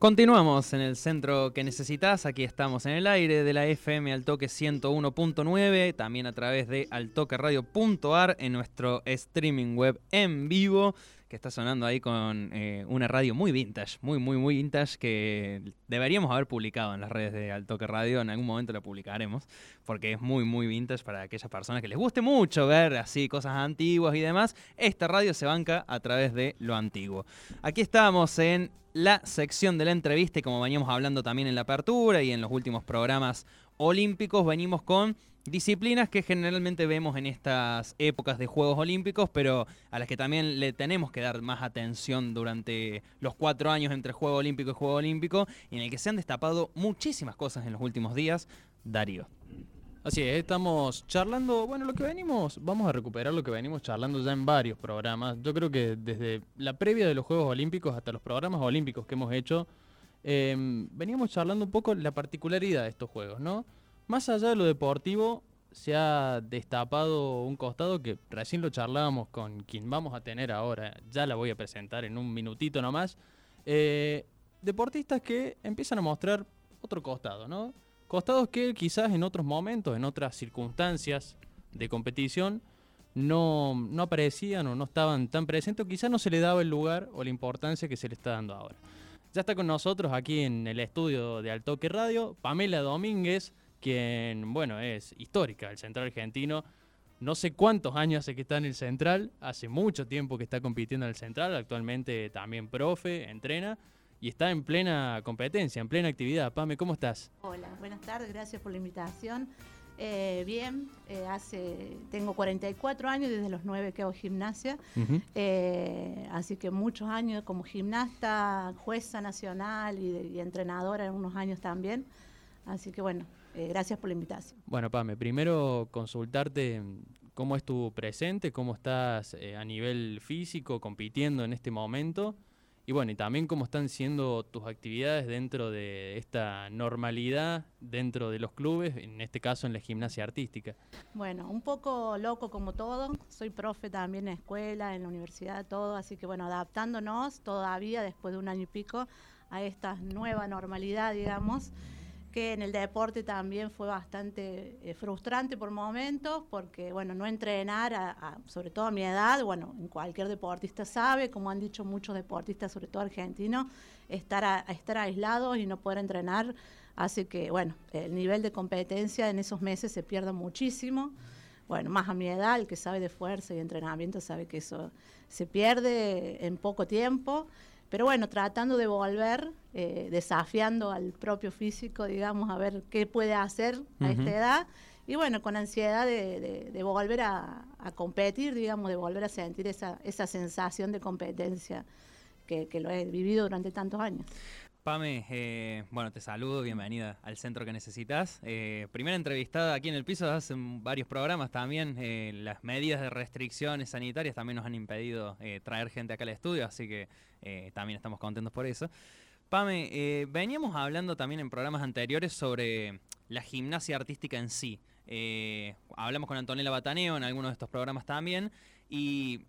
Continuamos en el centro que necesitas. Aquí estamos en el aire de la FM al toque 101.9, también a través de altoqueradio.ar en nuestro streaming web en vivo que está sonando ahí con eh, una radio muy vintage, muy, muy, muy vintage, que deberíamos haber publicado en las redes de Altoque Radio, en algún momento la publicaremos, porque es muy, muy vintage para aquellas personas que les guste mucho ver así cosas antiguas y demás. Esta radio se banca a través de lo antiguo. Aquí estamos en la sección de la entrevista y como veníamos hablando también en la apertura y en los últimos programas olímpicos, venimos con disciplinas que generalmente vemos en estas épocas de Juegos Olímpicos, pero a las que también le tenemos que dar más atención durante los cuatro años entre Juego Olímpico y Juego Olímpico, y en el que se han destapado muchísimas cosas en los últimos días. Darío. Así es, estamos charlando, bueno, lo que venimos, vamos a recuperar lo que venimos charlando ya en varios programas. Yo creo que desde la previa de los Juegos Olímpicos hasta los programas olímpicos que hemos hecho, em, veníamos charlando un poco la particularidad de estos Juegos, ¿no? Más allá de lo deportivo, se ha destapado un costado que recién lo charlábamos con quien vamos a tener ahora, ya la voy a presentar en un minutito nomás. Eh, deportistas que empiezan a mostrar otro costado, ¿no? Costados que quizás en otros momentos, en otras circunstancias de competición, no, no aparecían o no estaban tan presentes, o quizás no se le daba el lugar o la importancia que se le está dando ahora. Ya está con nosotros aquí en el estudio de Altoque Radio, Pamela Domínguez, quien, bueno, es histórica, el central argentino. No sé cuántos años hace que está en el central, hace mucho tiempo que está compitiendo en el central, actualmente también profe, entrena y está en plena competencia, en plena actividad. Pame, ¿cómo estás? Hola, buenas tardes, gracias por la invitación. Eh, bien, eh, hace, tengo 44 años, desde los 9 que hago gimnasia, eh, así que muchos años como gimnasta, jueza nacional y, y entrenadora en unos años también. Así que bueno, eh, gracias por la invitación. Bueno, Pame, primero consultarte cómo es tu presente, cómo estás eh, a nivel físico compitiendo en este momento y bueno, y también cómo están siendo tus actividades dentro de esta normalidad dentro de los clubes, en este caso en la gimnasia artística. Bueno, un poco loco como todo, soy profe también en escuela, en la universidad, todo, así que bueno, adaptándonos todavía después de un año y pico a esta nueva normalidad, digamos que en el deporte también fue bastante eh, frustrante por momentos, porque bueno, no entrenar, sobre todo a mi edad, bueno, en cualquier deportista sabe, como han dicho muchos deportistas, sobre todo argentinos, estar, a, estar aislados y no poder entrenar hace que, bueno, el nivel de competencia en esos meses se pierda muchísimo. Bueno, más a mi edad, el que sabe de fuerza y entrenamiento sabe que eso se pierde en poco tiempo. Pero bueno, tratando de volver, eh, desafiando al propio físico, digamos, a ver qué puede hacer a esta edad. Y bueno, con ansiedad de, volver a, competir, digamos, de volver a sentir esa, esa sensación de competencia que, lo he vivido durante tantos años. Pame, eh, bueno, te saludo, bienvenida al centro que necesitas. Eh, primera entrevistada aquí en el piso, hace varios programas también. las medidas de restricciones sanitarias también nos han impedido traer gente acá al estudio, así que eh, también estamos contentos por eso. Pame, eh, veníamos hablando también en programas anteriores sobre la gimnasia artística en sí. Eh, hablamos con Antonella Bataneo en algunos de estos programas también y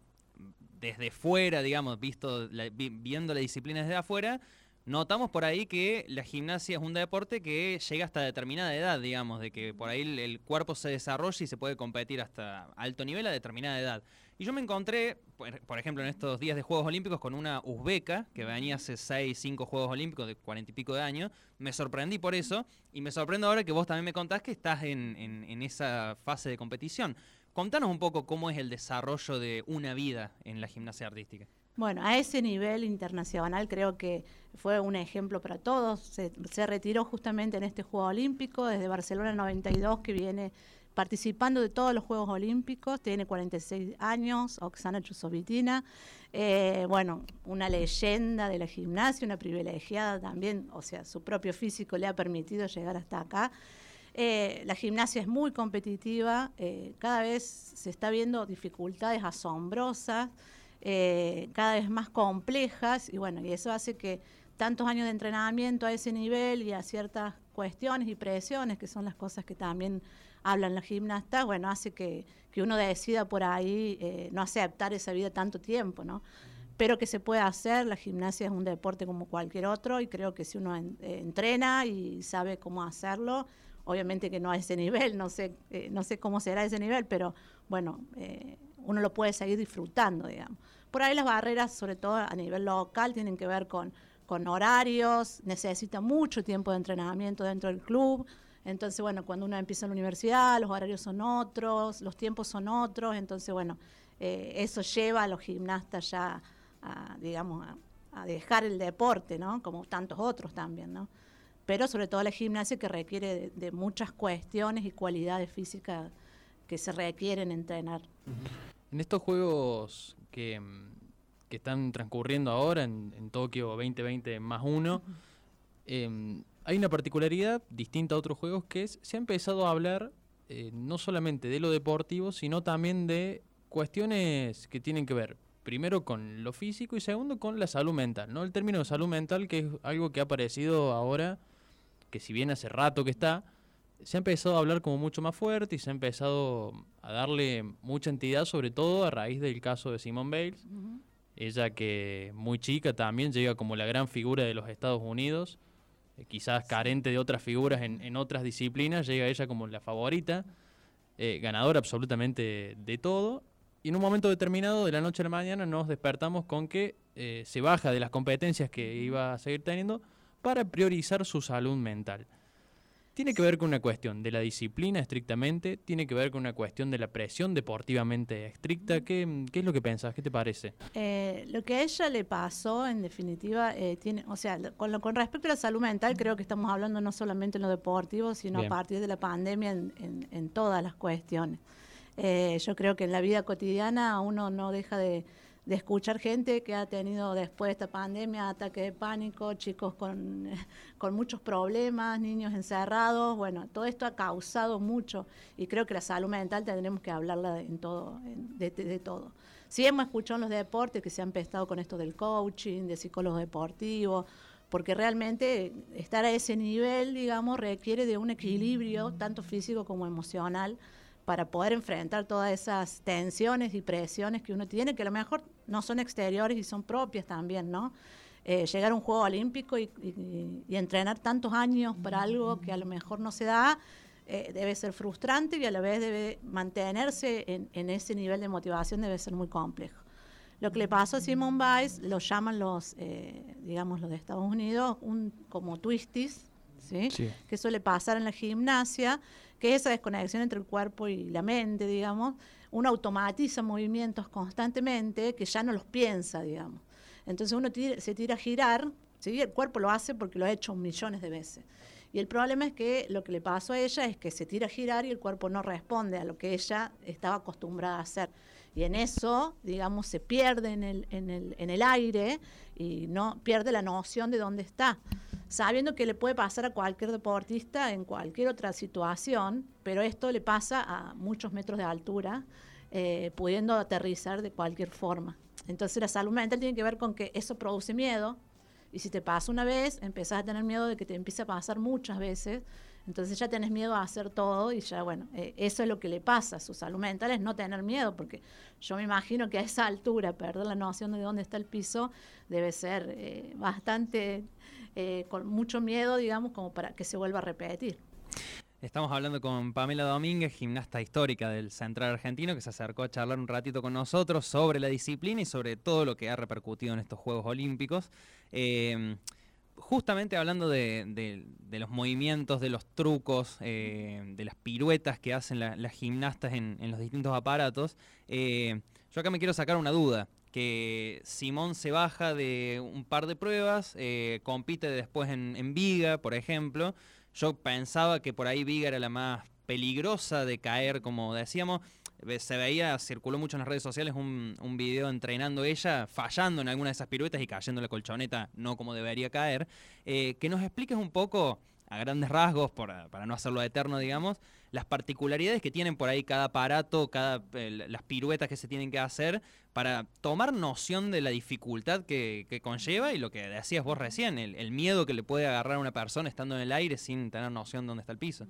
desde fuera, digamos, visto viendo la disciplina desde afuera, notamos por ahí que la gimnasia es un deporte que llega hasta determinada edad, digamos, de que por ahí el cuerpo se desarrolla y se puede competir hasta alto nivel a determinada edad. Y yo me encontré, por, ejemplo, en estos días de Juegos Olímpicos con una uzbeca que venía hace 6, 5 Juegos Olímpicos de 40 y pico de años. Me sorprendí por eso y me sorprendo ahora que vos también me contás que estás en, en esa fase de competición. Contanos un poco cómo es el desarrollo de una vida en la gimnasia artística. Bueno, a ese nivel internacional creo que fue un ejemplo para todos. Se, retiró justamente en este Juego Olímpico, desde Barcelona 92, que viene participando de todos los Juegos Olímpicos, tiene 46 años, Oksana Chusovitina, eh, bueno, una leyenda de la gimnasia, una privilegiada también, o sea, su propio físico le ha permitido llegar hasta acá. Eh, la gimnasia es muy competitiva, eh, cada vez se está viendo dificultades asombrosas, cada vez más complejas, y bueno, y eso hace que tantos años de entrenamiento a ese nivel y a ciertas cuestiones y presiones, que son las cosas que también hablan las gimnastas, bueno, hace que, uno decida por ahí eh, no aceptar esa vida tanto tiempo, ¿no? Pero que se puede hacer, la gimnasia es un deporte como cualquier otro y creo que si uno eh, entrena y sabe cómo hacerlo, obviamente que no a ese nivel, no sé, eh, no sé cómo será ese nivel, pero bueno, uno lo puede seguir disfrutando, digamos. Por ahí las barreras, sobre todo a nivel local, tienen que ver con, con horarios, necesita mucho tiempo de entrenamiento dentro del club, entonces, bueno, cuando uno empieza en la universidad, los horarios son otros, los tiempos son otros, entonces, bueno, eh, eso lleva a los gimnastas ya, a, digamos, a, dejar el deporte, ¿no? Como tantos otros también, ¿no? Pero sobre todo la gimnasia que requiere de, muchas cuestiones y cualidades físicas que se requieren entrenar. En estos juegos que, están transcurriendo ahora en, Tokio 2020 más uno, hay una particularidad distinta a otros juegos que es, se ha empezado a hablar eh, no solamente de lo deportivo, sino también de cuestiones que tienen que ver, primero con lo físico y segundo con la salud mental. ¿no? El término de salud mental, que es algo que ha aparecido ahora, que si bien hace rato que está, se ha empezado a hablar como mucho más fuerte y se ha empezado a darle mucha entidad, sobre todo a raíz del caso de Simone Bales. Ella que muy chica también llega como la gran figura de los Estados Unidos eh, quizás carente de otras figuras en, otras disciplinas, llega ella como la favorita, eh, ganadora absolutamente de todo. Y en un momento determinado, de la noche a la mañana, nos despertamos con que eh, se baja de las competencias que iba a seguir teniendo para priorizar su salud mental. Tiene que ver con una cuestión de la disciplina estrictamente, tiene que ver con una cuestión de la presión deportivamente estricta. ¿Qué, qué es lo que pensás? ¿Qué te parece? Eh, lo que a ella le pasó, en definitiva, eh, tiene, o sea, con, con respecto a la salud mental, creo que estamos hablando no solamente en lo deportivo, sino a partir de la pandemia en, en, todas las cuestiones. Eh, yo creo que en la vida cotidiana uno no deja de de escuchar gente que ha tenido después de esta pandemia ataque de pánico, chicos con, con, muchos problemas, niños encerrados, bueno, todo esto ha causado mucho y creo que la salud mental tendremos que hablarla de, en todo, de, todo. Sí hemos escuchado en los deportes que se han empezado con esto del coaching, de psicólogos deportivos, porque realmente estar a ese nivel, digamos, requiere de un equilibrio tanto físico como emocional para poder enfrentar todas esas tensiones y presiones que uno tiene, que a lo mejor no son exteriores y son propias también, ¿no? Eh, llegar a un juego olímpico y, entrenar tantos años para algo que a lo mejor no se da, eh, debe ser frustrante y a la vez debe mantenerse en, ese nivel de motivación debe ser muy complejo. Lo que le pasó a Simon Biles lo llaman los, eh, digamos, los de Estados Unidos, un, como twisties, ¿sí? que suele pasar en la gimnasia, que esa desconexión entre el cuerpo y la mente, digamos, uno automatiza movimientos constantemente que ya no los piensa, digamos. Entonces uno se tira a girar, ¿sí? el cuerpo lo hace porque lo ha hecho millones de veces. Y el problema es que lo que le pasó a ella es que se tira a girar y el cuerpo no responde a lo que ella estaba acostumbrada a hacer. Y en eso, digamos, se pierde en el, en el, en el aire y no pierde la noción de dónde está sabiendo que le puede pasar a cualquier deportista en cualquier otra situación, pero esto le pasa a muchos metros de altura, eh, pudiendo aterrizar de cualquier forma. Entonces la salud mental tiene que ver con que eso produce miedo, y si te pasa una vez, empezás a tener miedo de que te empiece a pasar muchas veces, entonces ya tenés miedo a hacer todo y ya, bueno, eh, eso es lo que le pasa a su salud mental, es no tener miedo, porque yo me imagino que a esa altura perder la noción de dónde está el piso debe ser eh, bastante eh, con mucho miedo, digamos, como para que se vuelva a repetir. Estamos hablando con Pamela Domínguez, gimnasta histórica del Central Argentino, que se acercó a charlar un ratito con nosotros sobre la disciplina y sobre todo lo que ha repercutido en estos Juegos Olímpicos. Eh, justamente hablando de, los movimientos, de los trucos, eh, de las piruetas que hacen las gimnastas en, los distintos aparatos, yo acá me quiero sacar una duda que Simón se baja de un par de pruebas, eh, compite después en, Viga, por ejemplo. Yo pensaba que por ahí Viga era la más peligrosa de caer, como decíamos. Se veía, circuló mucho en las redes sociales un, un video entrenando ella, fallando en alguna de esas piruetas y cayendo la colchoneta, no como debería caer. que nos expliques un poco, a grandes rasgos, para no hacerlo eterno, digamos, las particularidades que tienen por ahí cada aparato, cada, las piruetas que se tienen que hacer para tomar noción de la dificultad que, conlleva y lo que decías vos recién, el, miedo que le puede agarrar a una persona estando en el aire sin tener noción de dónde está el piso.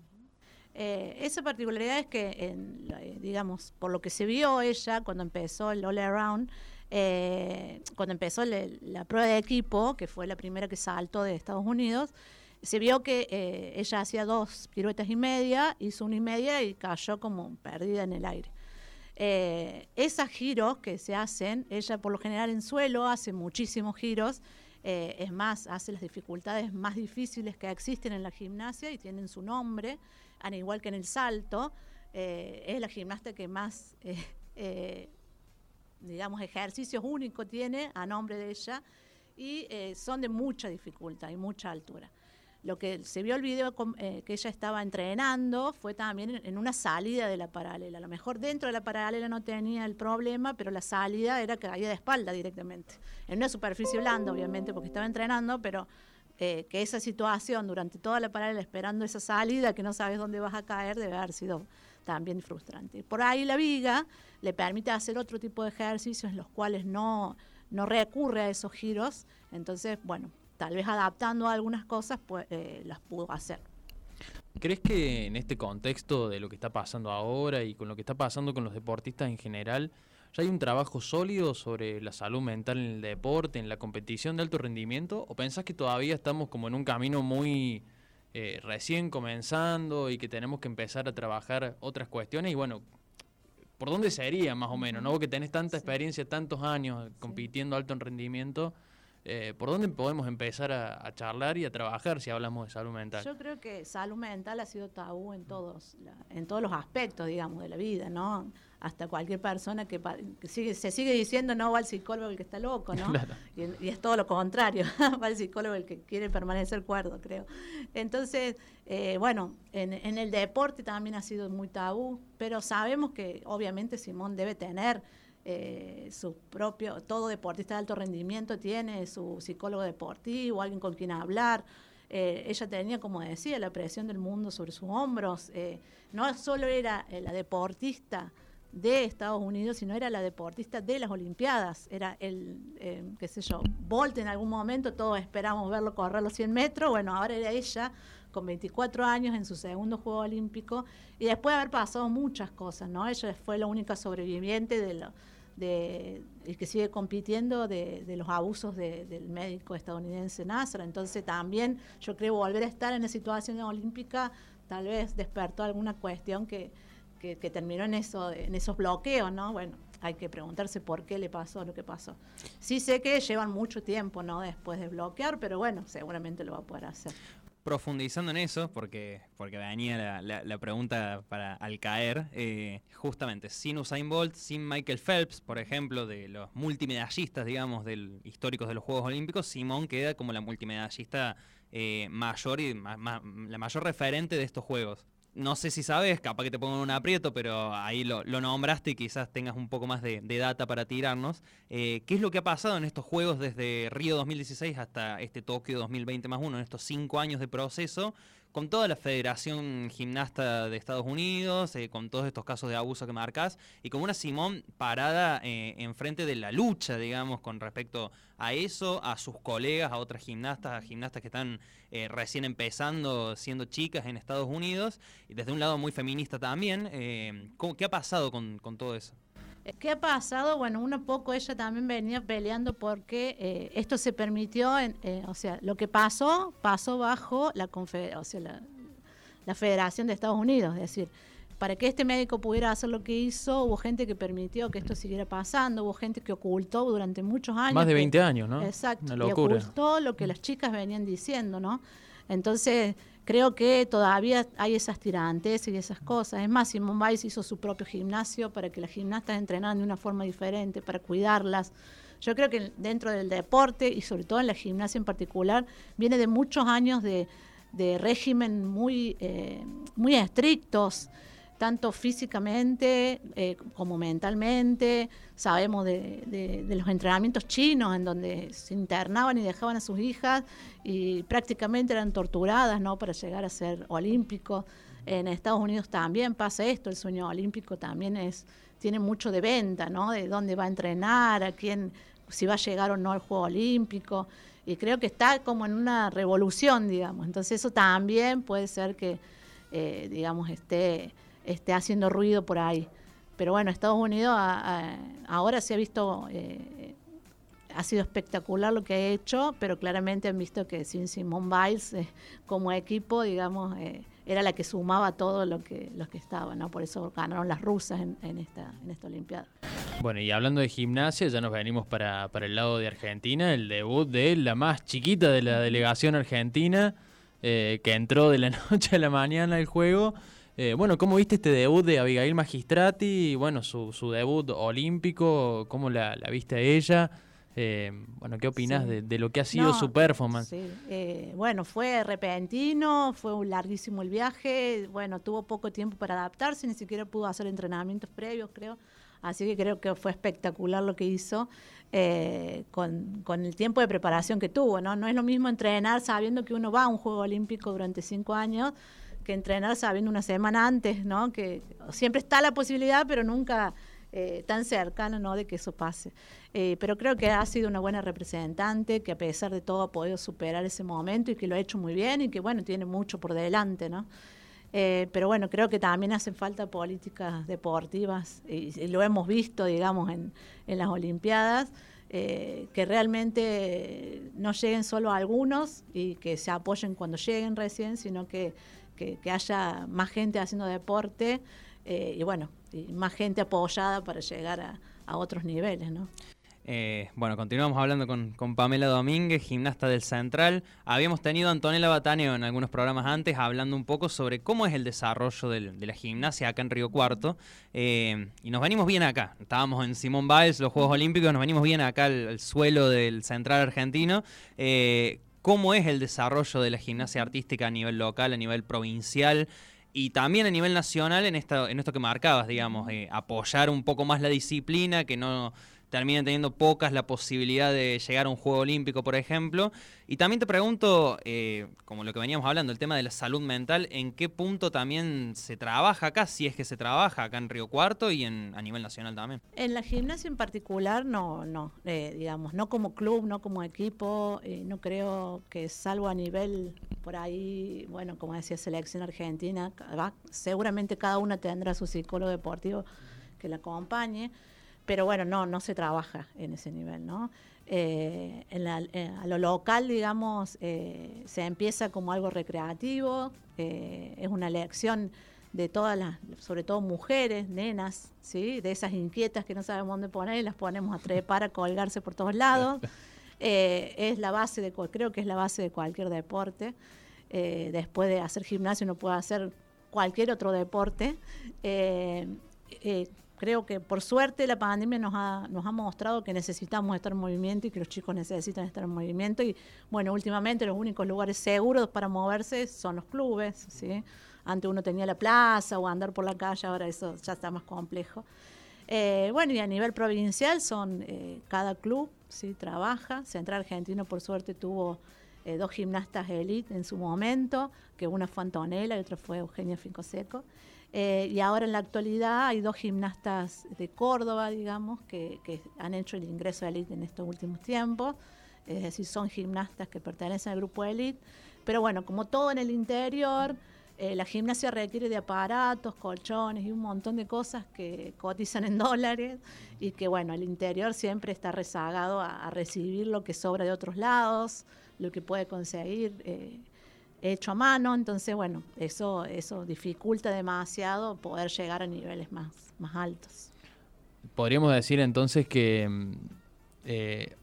Eh, esa particularidad es que, eh, digamos, por lo que se vio ella cuando empezó el All Around, eh, cuando empezó la prueba de equipo, que fue la primera que saltó de Estados Unidos, se vio que eh, ella hacía dos piruetas y media, hizo una y media y cayó como perdida en el aire. Eh, esos giros que se hacen, ella por lo general en suelo hace muchísimos giros, eh, es más, hace las dificultades más difíciles que existen en la gimnasia y tienen su nombre, al igual que en el salto, es la gimnasta que más, digamos, ejercicios únicos tiene a nombre de ella y son de mucha dificultad y mucha altura. Lo que se vio el video eh, que ella estaba entrenando fue también en, una salida de la paralela. A lo mejor dentro de la paralela no tenía el problema, pero la salida era que caía de espalda directamente. En una superficie blanda, obviamente, porque estaba entrenando, pero eh, que esa situación durante toda la paralela esperando esa salida, que no sabes dónde vas a caer, debe haber sido también frustrante. Por ahí la viga le permite hacer otro tipo de ejercicios en los cuales no, no recurre a esos giros. Entonces, bueno, tal vez adaptando algunas cosas, pues eh, las pudo hacer. ¿Crees que en este contexto de lo que está pasando ahora y con lo que está pasando con los deportistas en general, ya hay un trabajo sólido sobre la salud mental en el deporte, en la competición de alto rendimiento? ¿O pensás que todavía estamos como en un camino muy eh, recién comenzando y que tenemos que empezar a trabajar otras cuestiones? Y bueno, ¿por dónde sería más o menos? ¿no? Vos que tenés tanta experiencia, tantos años compitiendo alto en rendimiento. Eh, ¿por dónde podemos empezar a, charlar y a trabajar si hablamos de salud mental? Yo creo que salud mental ha sido tabú en todos, en todos los aspectos, digamos, de la vida, ¿no? Hasta cualquier persona que, sigue, se sigue diciendo no va al psicólogo el que está loco, ¿no? Y, es todo lo contrario, va al psicólogo el que quiere permanecer cuerdo, creo. Entonces, eh, bueno, en, en el deporte también ha sido muy tabú, pero sabemos que obviamente Simón debe tener eh, su propio, todo deportista de alto rendimiento tiene su psicólogo deportivo, alguien con quien hablar. Eh, ella tenía, como decía, la presión del mundo sobre sus hombros. No solo era la deportista de Estados Unidos, sino era la deportista de las Olimpiadas. Era el, qué sé yo, Bolt en algún momento, todos esperamos verlo correr los 100 metros. Bueno, ahora era ella con 24 años en su segundo Juego Olímpico y después de haber pasado muchas cosas, ¿no? Ella fue la única sobreviviente de, lo, de, que sigue compitiendo de, los abusos del médico estadounidense Nasser. Entonces también yo creo volver a estar en la situación olímpica tal vez despertó alguna cuestión que, que, terminó en, eso, en esos bloqueos, ¿no? Bueno, hay que preguntarse por qué le pasó lo que pasó. Sí sé que llevan mucho tiempo, ¿no? Después de bloquear, pero bueno, seguramente lo va a poder hacer profundizando en eso, porque, porque venía la, pregunta para al caer, eh, justamente sin Usain Bolt, sin Michael Phelps, por ejemplo, de los multimedallistas, digamos, del, históricos de los Juegos Olímpicos, Simón queda como la multimedallista eh, mayor y la mayor referente de estos Juegos no sé si sabes, capaz que te pongo en un aprieto, pero ahí lo, nombraste y quizás tengas un poco más de, data para tirarnos. Eh, ¿Qué es lo que ha pasado en estos juegos desde Río 2016 hasta este Tokio 2020 más uno, en estos cinco años de proceso? Con toda la Federación Gimnasta de Estados Unidos, eh, con todos estos casos de abuso que marcas, y como una Simón parada eh, enfrente de la lucha, digamos, con respecto a eso, a sus colegas, a otras gimnastas, a gimnastas que están eh, recién empezando, siendo chicas en Estados Unidos, y desde un lado muy feminista también. ¿Qué ha pasado con todo eso? ¿Qué ha pasado? Bueno, uno poco ella también venía peleando porque eh, esto se permitió, en, eh, o sea, lo que pasó, pasó bajo la, o sea, la, Federación de Estados Unidos, es decir, para que este médico pudiera hacer lo que hizo, hubo gente que permitió que esto siguiera pasando, hubo gente que ocultó durante muchos años. Más de 20 años, ¿no? Exacto, y ocultó lo que las chicas venían diciendo, ¿no? Entonces, creo que todavía hay esas tirantes y esas cosas. Es más, Simón Biles hizo su propio gimnasio para que las gimnastas entrenaran de una forma diferente, para cuidarlas. Yo creo que dentro del deporte y sobre todo en la gimnasia en particular, viene de muchos años de, de régimen muy, eh, muy estrictos, tanto físicamente eh, como mentalmente. Sabemos de, los entrenamientos chinos en donde se internaban y dejaban a sus hijas y prácticamente eran torturadas ¿no? para llegar a ser olímpicos. En Estados Unidos también pasa esto, el sueño olímpico también es tiene mucho de venta, ¿no? De dónde va a entrenar, a quién, si va a llegar o no al Juego Olímpico. Y creo que está como en una revolución, digamos. Entonces eso también puede ser que, eh, digamos, esté, esté haciendo ruido por ahí. Pero bueno, Estados Unidos ahora se ha visto, eh, ha sido espectacular lo que ha hecho, pero claramente han visto que sin Simone Biles eh, como equipo, digamos, era la que sumaba todo lo que, los que estaban, ¿no? Por eso ganaron las rusas en, esta, en esta Olimpiada. Bueno, y hablando de gimnasia, ya nos venimos para, para el lado de Argentina, el debut de la más chiquita de la delegación argentina, eh, que entró de la noche a la mañana al juego. Eh, bueno, ¿cómo viste este debut de Abigail Magistrati? Bueno, su, su debut olímpico, ¿cómo la, la viste a ella? Eh, bueno, ¿qué opinas de, lo que ha sido su performance? Eh, bueno, fue repentino, fue un larguísimo el viaje, bueno, tuvo poco tiempo para adaptarse, ni siquiera pudo hacer entrenamientos previos, creo. Así que creo que fue espectacular lo que hizo eh, con, con, el tiempo de preparación que tuvo, ¿no? No es lo mismo entrenar sabiendo que uno va a un Juego Olímpico durante cinco años que entrenar sabiendo una semana antes, ¿no? Que siempre está la posibilidad, pero nunca eh, tan cercana ¿no? de que eso pase. Eh, pero creo que ha sido una buena representante, que a pesar de todo ha podido superar ese momento y que lo ha hecho muy bien y que bueno, tiene mucho por delante, ¿no? Eh, pero bueno, creo que también hacen falta políticas deportivas y, lo hemos visto, digamos, en, en las Olimpiadas. que realmente no lleguen solo a algunos y que se apoyen cuando lleguen recién, sino que, que, haya más gente haciendo deporte y bueno, más gente apoyada para llegar a, otros niveles, ¿no? Eh, bueno, continuamos hablando con, Pamela Domínguez, gimnasta del Central. Habíamos tenido a Antonella Bataneo en algunos programas antes hablando un poco sobre cómo es el desarrollo de la gimnasia acá en Río Cuarto. Eh, y nos venimos bien acá. Estábamos en Simón Biles, los Juegos Olímpicos, nos venimos bien acá al, suelo del Central argentino. Eh, ¿Cómo es el desarrollo de la gimnasia artística a nivel local, a nivel provincial? y también a nivel nacional en esto, en esto que marcabas, digamos, eh, apoyar un poco más la disciplina, que no terminen teniendo pocas la posibilidad de llegar a un Juego Olímpico, por ejemplo. Y también te pregunto, eh, como lo que veníamos hablando, el tema de la salud mental, ¿en qué punto también se trabaja acá, si es que se trabaja acá en Río Cuarto y en, a nivel nacional también? En la gimnasia en particular, no, no, eh, digamos, no como club, no como equipo, eh, no creo que salvo a nivel por ahí, bueno, como decía, selección argentina, seguramente cada una tendrá su psicólogo deportivo que la acompañe pero bueno, no, no se trabaja en ese nivel, ¿no? Eh, eh, a lo local, digamos, eh, se empieza como algo recreativo, es una lección de todas las, sobre todo mujeres, nenas, ¿sí? De esas inquietas que no sabemos dónde poner y las ponemos a trepar, a colgarse por todos lados. es la base de, creo que es la base de cualquier deporte. después de hacer gimnasio uno puede hacer cualquier otro deporte creo que por suerte la pandemia nos ha, nos ha mostrado que necesitamos estar en movimiento y que los chicos necesitan estar en movimiento. Y bueno, últimamente los únicos lugares seguros para moverse son los clubes. ¿sí? Antes uno tenía la plaza o andar por la calle, ahora eso ya está más complejo. Eh, bueno, y a nivel provincial son eh, cada club, ¿sí? trabaja. Central Argentino, por suerte, tuvo eh, dos gimnastas elite en su momento, que una fue Antonella y otra fue Eugenia Fincoseco. Eh, y ahora en la actualidad hay dos gimnastas de Córdoba, digamos, que, han hecho el ingreso a élite en estos últimos tiempos. Es decir, son gimnastas que pertenecen al grupo élite. Pero bueno, como todo en el interior, eh, la gimnasia requiere de aparatos, colchones y un montón de cosas que cotizan en dólares y que bueno, el interior siempre está rezagado a, recibir lo que sobra de otros lados, lo que puede conseguir. Eh, hecho a mano, entonces bueno, eso, eso dificulta demasiado poder llegar a niveles más, más altos. Podríamos decir entonces que mm, eh,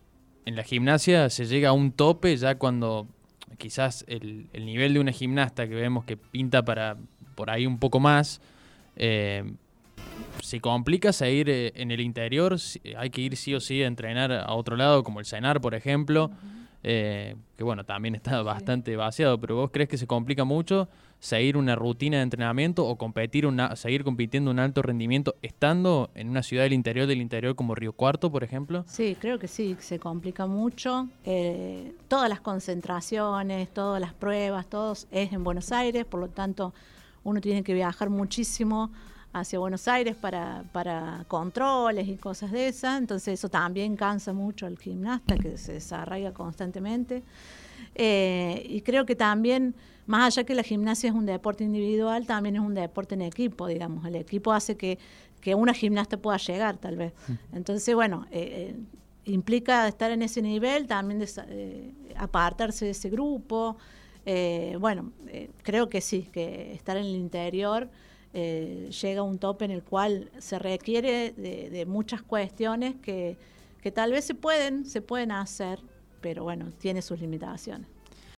en la gimnasia se llega a un tope ya cuando quizás el, nivel de una gimnasta que vemos que pinta para por ahí un poco más, eh, se complica seguir en el interior, hay que ir sí o sí a entrenar a otro lado, como el cenar, por ejemplo. Eh, que bueno, también está bastante vaciado, pero vos crees que se complica mucho seguir una rutina de entrenamiento o competir una, seguir compitiendo un alto rendimiento estando en una ciudad del interior del interior como Río Cuarto, por ejemplo? Sí, creo que sí, se complica mucho. Eh, todas las concentraciones, todas las pruebas, todos es en Buenos Aires, por lo tanto uno tiene que viajar muchísimo hacia Buenos Aires para, para controles y cosas de esas, entonces eso también cansa mucho al gimnasta que se desarraiga constantemente. Eh, y creo que también, más allá que la gimnasia es un deporte individual, también es un deporte en equipo, digamos. El equipo hace que, que una gimnasta pueda llegar, tal vez. Mm. Entonces, bueno, eh, eh, implica estar en ese nivel, también apartarse de ese grupo. bueno, creo que sí, que estar en el interior llega a un tope en el cual se requiere de, de muchas cuestiones que, que tal vez se pueden, se pueden hacer pero bueno, tiene sus limitaciones.